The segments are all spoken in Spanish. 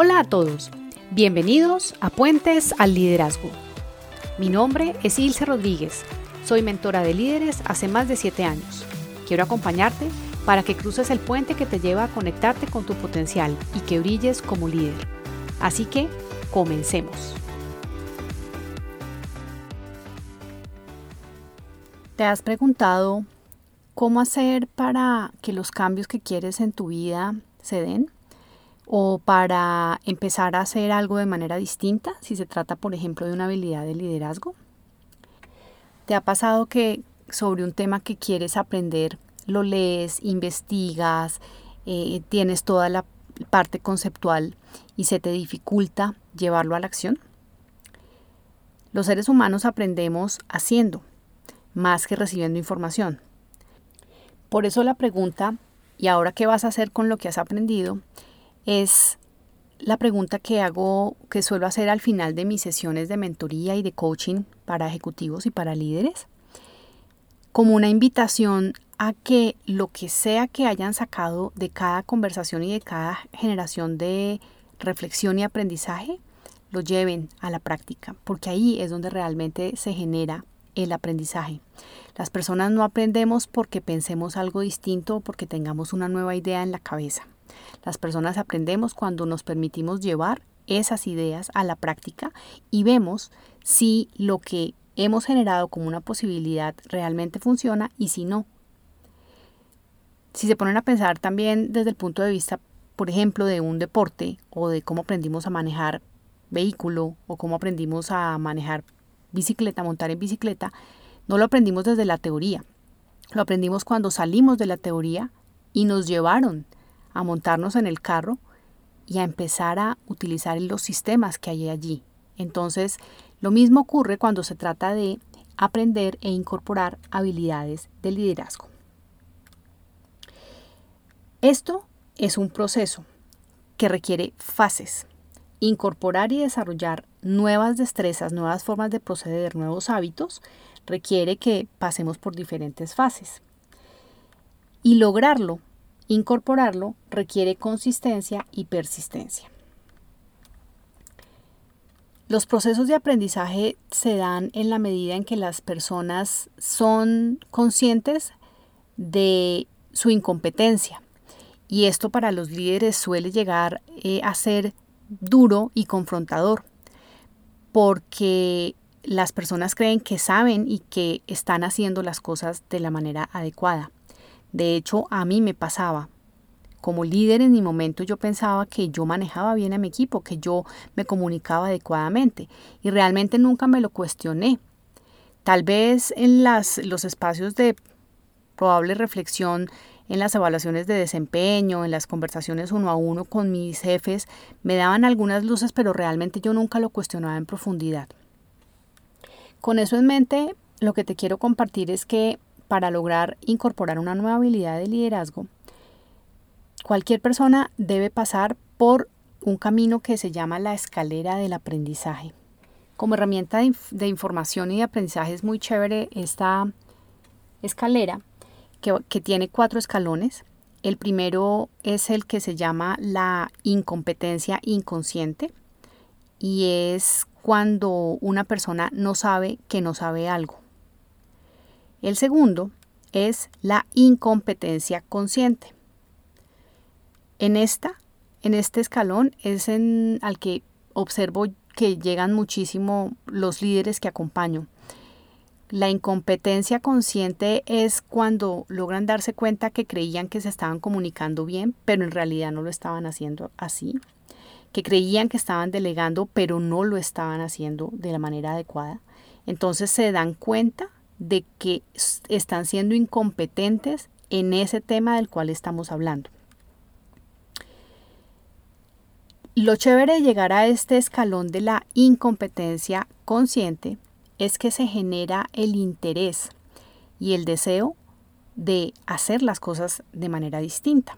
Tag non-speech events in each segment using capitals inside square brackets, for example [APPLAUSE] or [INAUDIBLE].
Hola a todos, bienvenidos a Puentes al Liderazgo. Mi nombre es Ilse Rodríguez, soy mentora de líderes hace más de 7 años. Quiero acompañarte para que cruces el puente que te lleva a conectarte con tu potencial y que brilles como líder. Así que, comencemos. ¿Te has preguntado cómo hacer para que los cambios que quieres en tu vida se den? O para empezar a hacer algo de manera distinta, si se trata, por ejemplo, de una habilidad de liderazgo? ¿Te ha pasado que sobre un tema que quieres aprender lo lees, investigas, eh, tienes toda la parte conceptual y se te dificulta llevarlo a la acción? Los seres humanos aprendemos haciendo, más que recibiendo información. Por eso la pregunta, ¿y ahora qué vas a hacer con lo que has aprendido? Es la pregunta que hago, que suelo hacer al final de mis sesiones de mentoría y de coaching para ejecutivos y para líderes, como una invitación a que lo que sea que hayan sacado de cada conversación y de cada generación de reflexión y aprendizaje, lo lleven a la práctica, porque ahí es donde realmente se genera el aprendizaje. Las personas no aprendemos porque pensemos algo distinto o porque tengamos una nueva idea en la cabeza. Las personas aprendemos cuando nos permitimos llevar esas ideas a la práctica y vemos si lo que hemos generado como una posibilidad realmente funciona y si no. Si se ponen a pensar también desde el punto de vista, por ejemplo, de un deporte o de cómo aprendimos a manejar vehículo o cómo aprendimos a manejar bicicleta, montar en bicicleta, no lo aprendimos desde la teoría. Lo aprendimos cuando salimos de la teoría y nos llevaron a montarnos en el carro y a empezar a utilizar los sistemas que hay allí. Entonces, lo mismo ocurre cuando se trata de aprender e incorporar habilidades de liderazgo. Esto es un proceso que requiere fases. Incorporar y desarrollar nuevas destrezas, nuevas formas de proceder, nuevos hábitos, requiere que pasemos por diferentes fases. Y lograrlo Incorporarlo requiere consistencia y persistencia. Los procesos de aprendizaje se dan en la medida en que las personas son conscientes de su incompetencia. Y esto para los líderes suele llegar eh, a ser duro y confrontador, porque las personas creen que saben y que están haciendo las cosas de la manera adecuada. De hecho, a mí me pasaba. Como líder en mi momento yo pensaba que yo manejaba bien a mi equipo, que yo me comunicaba adecuadamente y realmente nunca me lo cuestioné. Tal vez en las, los espacios de probable reflexión, en las evaluaciones de desempeño, en las conversaciones uno a uno con mis jefes, me daban algunas luces, pero realmente yo nunca lo cuestionaba en profundidad. Con eso en mente, lo que te quiero compartir es que para lograr incorporar una nueva habilidad de liderazgo, cualquier persona debe pasar por un camino que se llama la escalera del aprendizaje. Como herramienta de, información y de aprendizaje es muy chévere esta escalera que, que tiene cuatro escalones. El primero es el que se llama la incompetencia inconsciente y es cuando una persona no sabe que no sabe algo. El segundo es la incompetencia consciente. En esta, en este escalón es en al que observo que llegan muchísimo los líderes que acompaño. La incompetencia consciente es cuando logran darse cuenta que creían que se estaban comunicando bien, pero en realidad no lo estaban haciendo así. Que creían que estaban delegando, pero no lo estaban haciendo de la manera adecuada. Entonces se dan cuenta de que están siendo incompetentes en ese tema del cual estamos hablando. Lo chévere de llegar a este escalón de la incompetencia consciente es que se genera el interés y el deseo de hacer las cosas de manera distinta.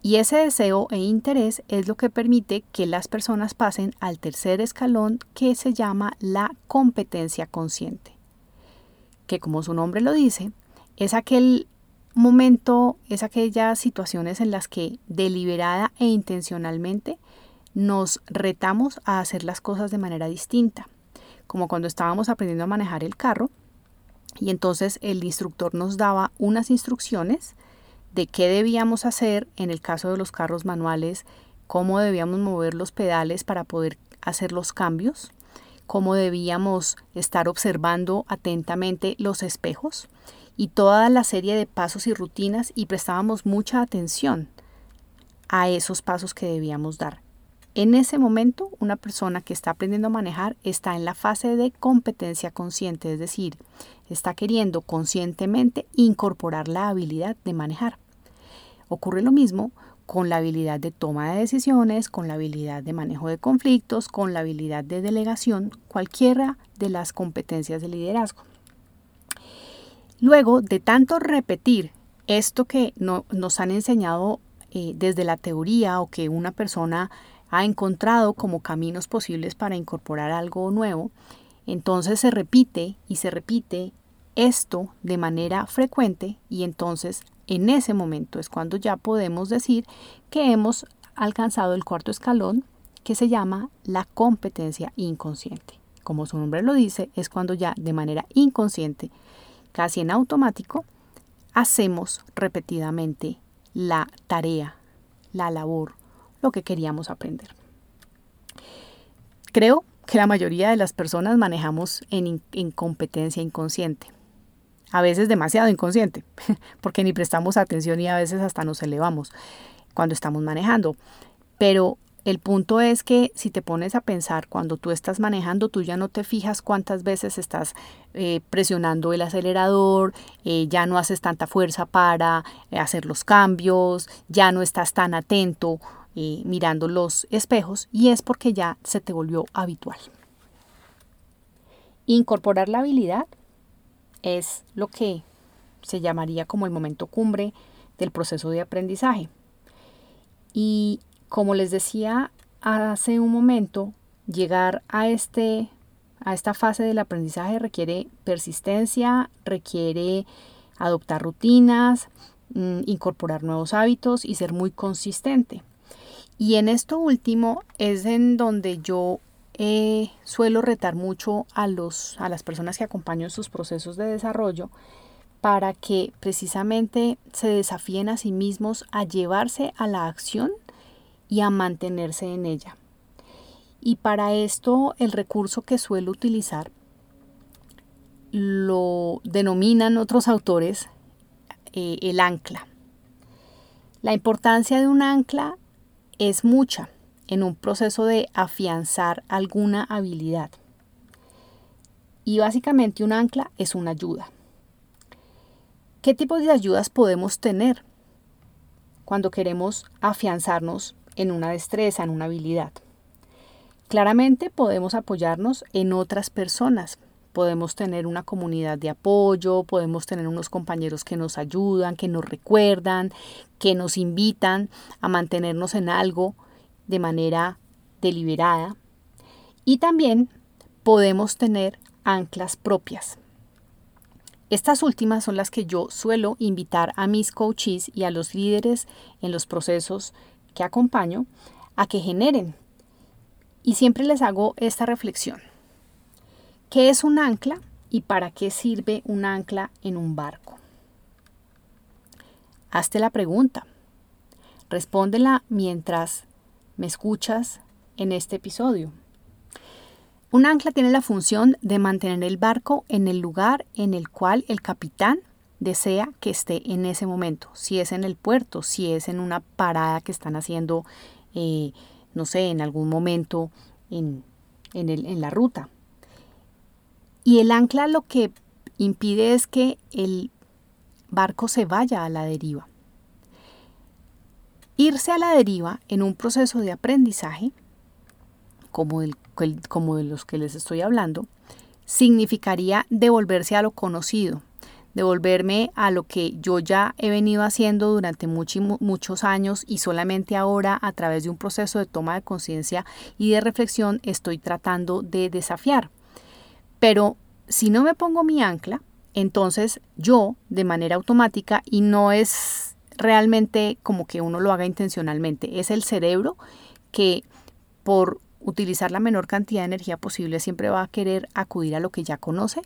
Y ese deseo e interés es lo que permite que las personas pasen al tercer escalón que se llama la competencia consciente que como su nombre lo dice, es aquel momento, es aquellas situaciones en las que deliberada e intencionalmente nos retamos a hacer las cosas de manera distinta, como cuando estábamos aprendiendo a manejar el carro y entonces el instructor nos daba unas instrucciones de qué debíamos hacer en el caso de los carros manuales, cómo debíamos mover los pedales para poder hacer los cambios, cómo debíamos estar observando atentamente los espejos y toda la serie de pasos y rutinas y prestábamos mucha atención a esos pasos que debíamos dar. En ese momento, una persona que está aprendiendo a manejar está en la fase de competencia consciente, es decir, está queriendo conscientemente incorporar la habilidad de manejar. Ocurre lo mismo con la habilidad de toma de decisiones, con la habilidad de manejo de conflictos, con la habilidad de delegación, cualquiera de las competencias de liderazgo. Luego de tanto repetir esto que nos han enseñado eh, desde la teoría o que una persona ha encontrado como caminos posibles para incorporar algo nuevo, entonces se repite y se repite esto de manera frecuente y entonces en ese momento es cuando ya podemos decir que hemos alcanzado el cuarto escalón que se llama la competencia inconsciente. Como su nombre lo dice, es cuando ya de manera inconsciente, casi en automático, hacemos repetidamente la tarea, la labor, lo que queríamos aprender. Creo que la mayoría de las personas manejamos en, incompetencia inconsciente a veces demasiado inconsciente, [LAUGHS] porque ni prestamos atención y a veces hasta nos elevamos cuando estamos manejando. Pero el punto es que si te pones a pensar cuando tú estás manejando, tú ya no te fijas cuántas veces estás eh, presionando el acelerador, eh, ya no haces tanta fuerza para eh, hacer los cambios, ya no estás tan atento mirando los espejos y es porque ya se te volvió habitual. Incorporar la habilidad es lo que se llamaría como el momento cumbre del proceso de aprendizaje. Y como les decía hace un momento, llegar a, este, a esta fase del aprendizaje requiere persistencia, requiere adoptar rutinas, mm, incorporar nuevos hábitos y ser muy consistente. Y en esto último es en donde yo eh, suelo retar mucho a, los, a las personas que acompaño sus procesos de desarrollo para que precisamente se desafíen a sí mismos a llevarse a la acción y a mantenerse en ella. Y para esto el recurso que suelo utilizar lo denominan otros autores eh, el ancla. La importancia de un ancla es mucha en un proceso de afianzar alguna habilidad. Y básicamente un ancla es una ayuda. ¿Qué tipo de ayudas podemos tener cuando queremos afianzarnos en una destreza, en una habilidad? Claramente podemos apoyarnos en otras personas. Podemos tener una comunidad de apoyo, podemos tener unos compañeros que nos ayudan, que nos recuerdan, que nos invitan a mantenernos en algo de manera deliberada y también podemos tener anclas propias. Estas últimas son las que yo suelo invitar a mis coaches y a los líderes en los procesos que acompaño a que generen. Y siempre les hago esta reflexión. ¿Qué es un ancla y para qué sirve un ancla en un barco? Hazte la pregunta. Respóndela mientras me escuchas en este episodio. Un ancla tiene la función de mantener el barco en el lugar en el cual el capitán desea que esté en ese momento. Si es en el puerto, si es en una parada que están haciendo, eh, no sé, en algún momento en, en la ruta. Y el ancla lo que impide es que el barco se vaya a la deriva. Irse a la deriva en un proceso de aprendizaje, como, como de los que les estoy hablando, significaría devolverse a lo conocido, devolverme a lo que yo ya he venido haciendo durante muchos años y solamente ahora a través de un proceso de toma de conciencia y de reflexión estoy tratando de desafiar. Pero si no me pongo mi ancla, entonces yo de manera automática y no es realmente como que uno lo haga intencionalmente. Es el cerebro que por utilizar la menor cantidad de energía posible, siempre va a querer acudir a lo que ya conoce.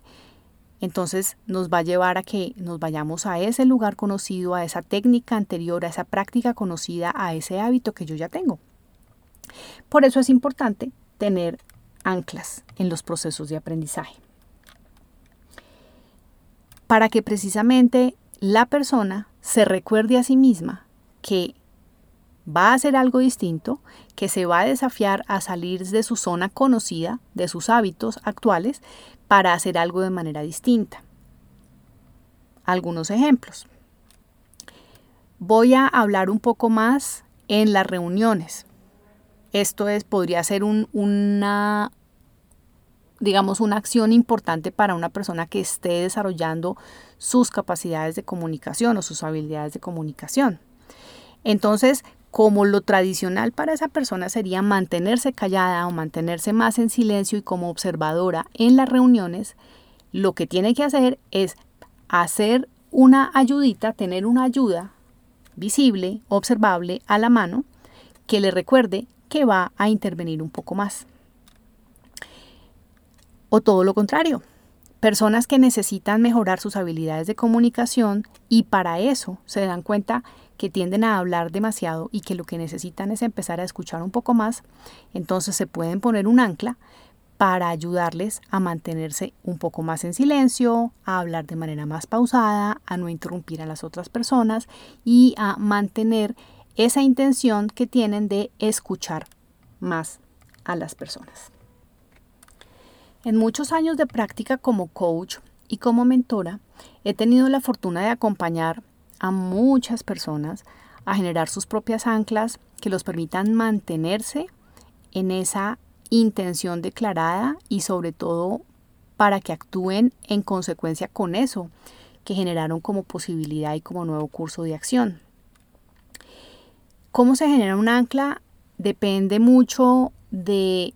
Entonces nos va a llevar a que nos vayamos a ese lugar conocido, a esa técnica anterior, a esa práctica conocida, a ese hábito que yo ya tengo. Por eso es importante tener anclas en los procesos de aprendizaje. Para que precisamente la persona se recuerde a sí misma que va a hacer algo distinto, que se va a desafiar a salir de su zona conocida, de sus hábitos actuales, para hacer algo de manera distinta. Algunos ejemplos. Voy a hablar un poco más en las reuniones. Esto es, podría ser una, digamos, una acción importante para una persona que esté desarrollando sus capacidades de comunicación o sus habilidades de comunicación. Entonces, como lo tradicional para esa persona sería mantenerse callada o mantenerse más en silencio y como observadora en las reuniones, lo que tiene que hacer es hacer una ayudita, tener una ayuda visible, observable a la mano, que le recuerde que va a intervenir un poco más. O todo lo contrario, personas que necesitan mejorar sus habilidades de comunicación y para eso se dan cuenta que tienden a hablar demasiado y que lo que necesitan es empezar a escuchar un poco más, entonces se pueden poner un ancla para ayudarles a mantenerse un poco más en silencio, a hablar de manera más pausada, a no interrumpir a las otras personas y a mantener esa intención que tienen de escuchar más a las personas. En muchos años de práctica como coach y como mentora, he tenido la fortuna de acompañar a muchas personas a generar sus propias anclas que los permitan mantenerse en esa intención declarada y sobre todo para que actúen en consecuencia con eso que generaron como posibilidad y como nuevo curso de acción. ¿Cómo se genera un ancla? Depende mucho de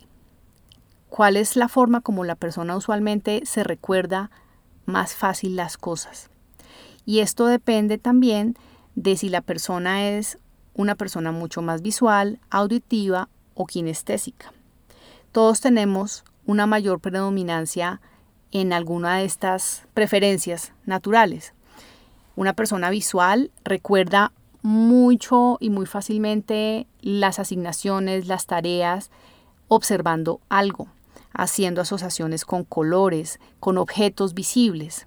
cuál es la forma como la persona usualmente se recuerda más fácil las cosas. Y esto depende también de si la persona es una persona mucho más visual, auditiva o kinestésica. Todos tenemos una mayor predominancia en alguna de estas preferencias naturales. Una persona visual recuerda mucho y muy fácilmente las asignaciones, las tareas, observando algo, haciendo asociaciones con colores, con objetos visibles.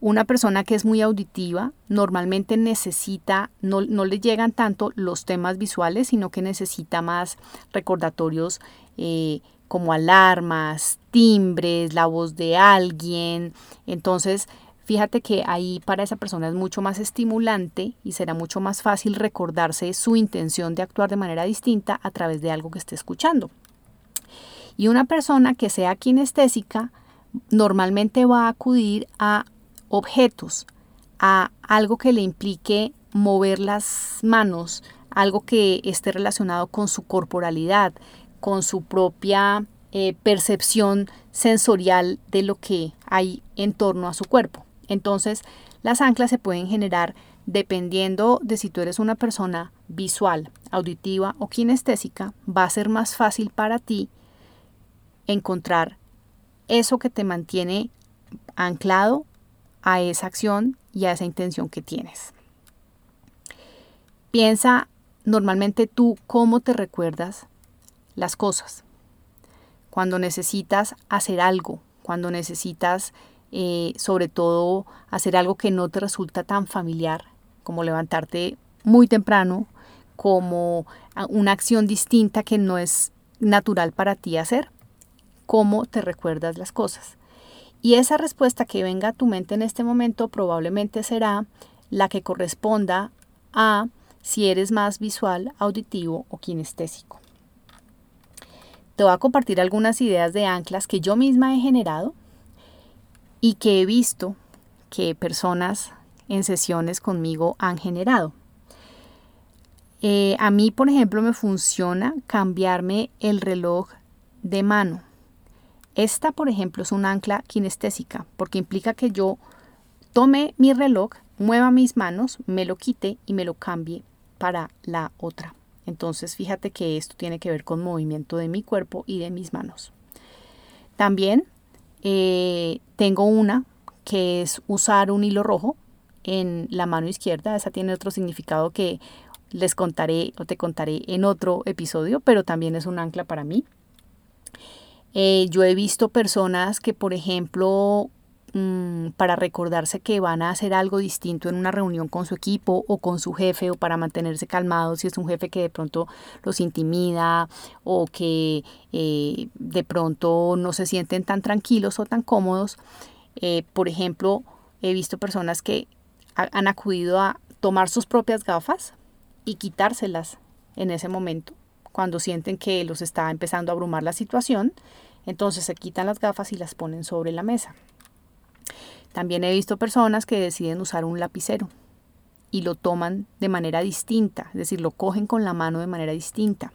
Una persona que es muy auditiva normalmente necesita, no, le llegan tanto los temas visuales, sino que necesita más recordatorios eh, como alarmas, timbres, la voz de alguien. Entonces, fíjate que ahí para esa persona es mucho más estimulante y será mucho más fácil recordarse su intención de actuar de manera distinta a través de algo que esté escuchando. Y una persona que sea kinestésica normalmente va a acudir a objetos, a algo que le implique mover las manos, algo que esté relacionado con su corporalidad, con su propia eh, percepción sensorial de lo que hay en torno a su cuerpo. Entonces, las anclas se pueden generar dependiendo de si tú eres una persona visual, auditiva o kinestésica, va a ser más fácil para ti encontrar eso que te mantiene anclado a esa acción y a esa intención que tienes. Piensa normalmente tú cómo te recuerdas las cosas. Cuando necesitas hacer algo, cuando necesitas eh, sobre todo hacer algo que no te resulta tan familiar, como levantarte muy temprano, como una acción distinta que no es natural para ti hacer, cómo te recuerdas las cosas. Y esa respuesta que venga a tu mente en este momento probablemente será la que corresponda a si eres más visual, auditivo o kinestésico. Te voy a compartir algunas ideas de anclas que yo misma he generado y que he visto que personas en sesiones conmigo han generado. Eh, a mí, por ejemplo, me funciona cambiarme el reloj de mano. Esta, por ejemplo, es un ancla kinestésica porque implica que yo tome mi reloj, mueva mis manos, me lo quite y me lo cambie para la otra Entonces fíjate que esto tiene que ver con movimiento de mi cuerpo y de mis manos. También eh, tengo una que es usar un hilo rojo en la mano izquierda. Esa tiene otro significado que les contaré o te contaré en otro episodio, pero también es un ancla para mí. Eh, yo he visto personas que, por ejemplo, mm, para recordarse que van a hacer algo distinto en una reunión con su equipo o con su jefe o para mantenerse calmados si es un jefe que de pronto los intimida o que eh, de pronto no se sienten tan tranquilos o tan cómodos. Eh, por ejemplo, he visto personas que han acudido a tomar sus propias gafas y quitárselas en ese momento, cuando sienten que los está empezando a abrumar la situación, entonces se quitan las gafas y las ponen sobre la mesa. También he visto personas que deciden usar un lapicero y lo toman de manera distinta, es decir, lo cogen con la mano de manera distinta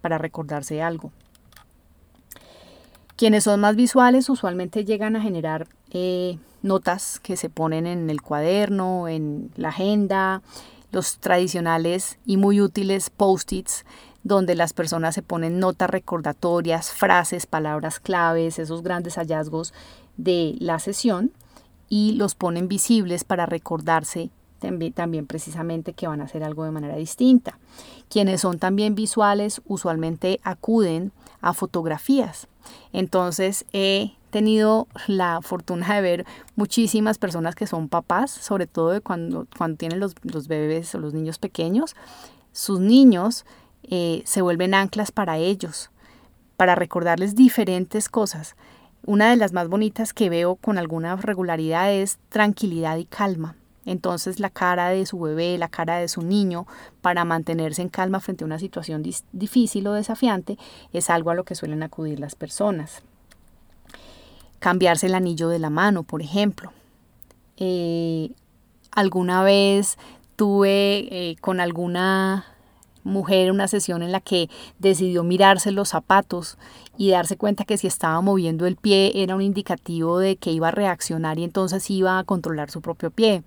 para recordarse algo. Quienes son más visuales usualmente llegan a generar eh, notas que se ponen en el cuaderno, en la agenda, los tradicionales y muy útiles post-its donde las personas se ponen notas recordatorias, frases, palabras claves, esos grandes hallazgos de la sesión y los ponen visibles para recordarse también, precisamente que van a hacer algo de manera distinta. Quienes son también visuales usualmente acuden a fotografías. Entonces he tenido la fortuna de ver muchísimas personas que son papás, sobre todo cuando, cuando tienen los, bebés o los niños pequeños. Sus niños eh, se vuelven anclas para ellos, para recordarles diferentes cosas. Una de las más bonitas que veo con alguna regularidad es tranquilidad y calma. Entonces la cara de su bebé, la cara de su niño, para mantenerse en calma frente a una situación difícil o desafiante, es algo a lo que suelen acudir las personas cambiarse el anillo de la mano, por ejemplo. Eh, alguna vez tuve eh, con alguna mujer una sesión en la que decidió mirarse los zapatos y darse cuenta que si estaba moviendo el pie era un indicativo de que iba a reaccionar y entonces iba a controlar su propio pie.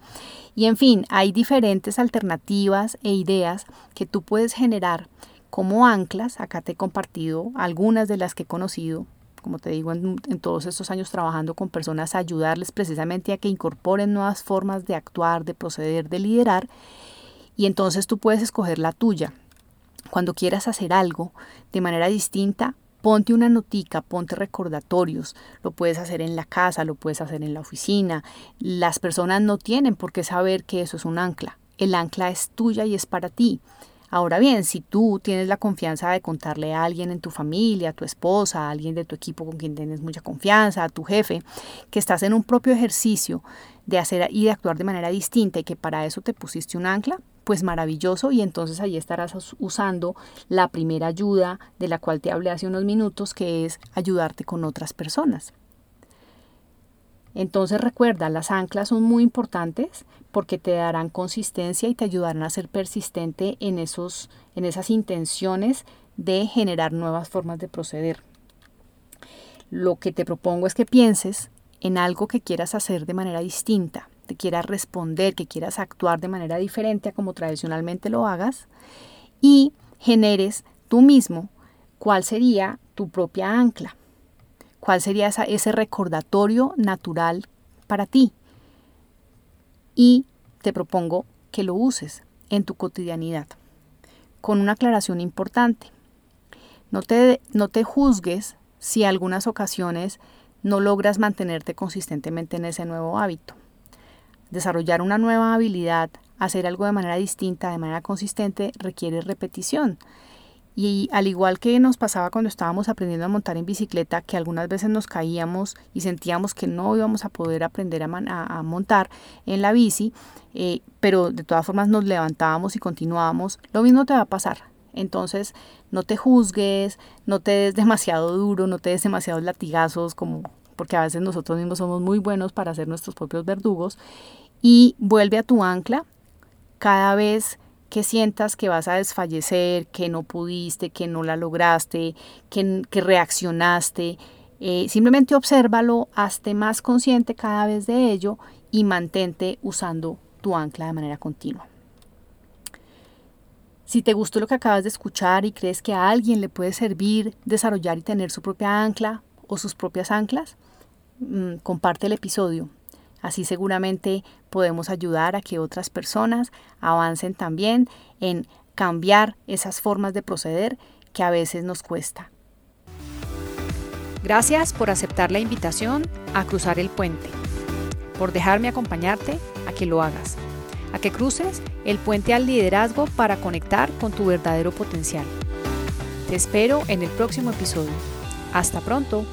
Y en fin, hay diferentes alternativas e ideas que tú puedes generar como anclas. Acá te he compartido algunas de las que he conocido como te digo, en, todos estos años trabajando con personas, ayudarles precisamente a que incorporen nuevas formas de actuar, de proceder, de liderar. Y entonces tú puedes escoger la tuya. Cuando quieras hacer algo de manera distinta, ponte una notica, ponte recordatorios, lo puedes hacer en la casa, lo puedes hacer en la oficina. Las personas no tienen por qué saber que eso es un ancla. El ancla es tuya y es para ti. Ahora bien, si tú tienes la confianza de contarle a alguien en tu familia, a tu esposa, a alguien de tu equipo con quien tienes mucha confianza, a tu jefe, que estás en un propio ejercicio de hacer y de actuar de manera distinta y que para eso te pusiste un ancla, pues maravilloso y entonces ahí estarás usando la primera ayuda de la cual te hablé hace unos minutos, que es ayudarte con otras personas. Entonces recuerda, las anclas son muy importantes porque te darán consistencia y te ayudarán a ser persistente en, esos, en esas intenciones de generar nuevas formas de proceder. Lo que te propongo es que pienses en algo que quieras hacer de manera distinta, te quieras responder, que quieras actuar de manera diferente a como tradicionalmente lo hagas y generes tú mismo cuál sería tu propia ancla cuál sería ese recordatorio natural para ti. Y te propongo que lo uses en tu cotidianidad, con una aclaración importante. No te, no te juzgues si algunas ocasiones no logras mantenerte consistentemente en ese nuevo hábito. Desarrollar una nueva habilidad, hacer algo de manera distinta, de manera consistente, requiere repetición. Y al igual que nos pasaba cuando estábamos aprendiendo a montar en bicicleta, que algunas veces nos caíamos y sentíamos que no íbamos a poder aprender a, montar en la bici, eh, pero de todas formas nos levantábamos y continuábamos, lo mismo te va a pasar. Entonces, no te juzgues, no te des [LAUGHS] demasiado duro, no te des demasiados latigazos, como porque a veces nosotros mismos somos muy buenos para hacer nuestros propios verdugos, y vuelve a tu ancla cada vez que sientas que vas a desfallecer, que no pudiste, que no la lograste, que, reaccionaste. Eh, simplemente obsérvalo, hazte más consciente cada vez de ello y mantente usando tu ancla de manera continua. Si te gustó lo que acabas de escuchar y crees que a alguien le puede servir desarrollar y tener su propia ancla o sus propias anclas, mm, comparte el episodio. Así seguramente podemos ayudar a que otras personas avancen también en cambiar esas formas de proceder que a veces nos cuesta. Gracias por aceptar la invitación a cruzar el puente, por dejarme acompañarte a que lo hagas, a que cruces el puente al liderazgo para conectar con tu verdadero potencial. Te espero en el próximo episodio. Hasta pronto.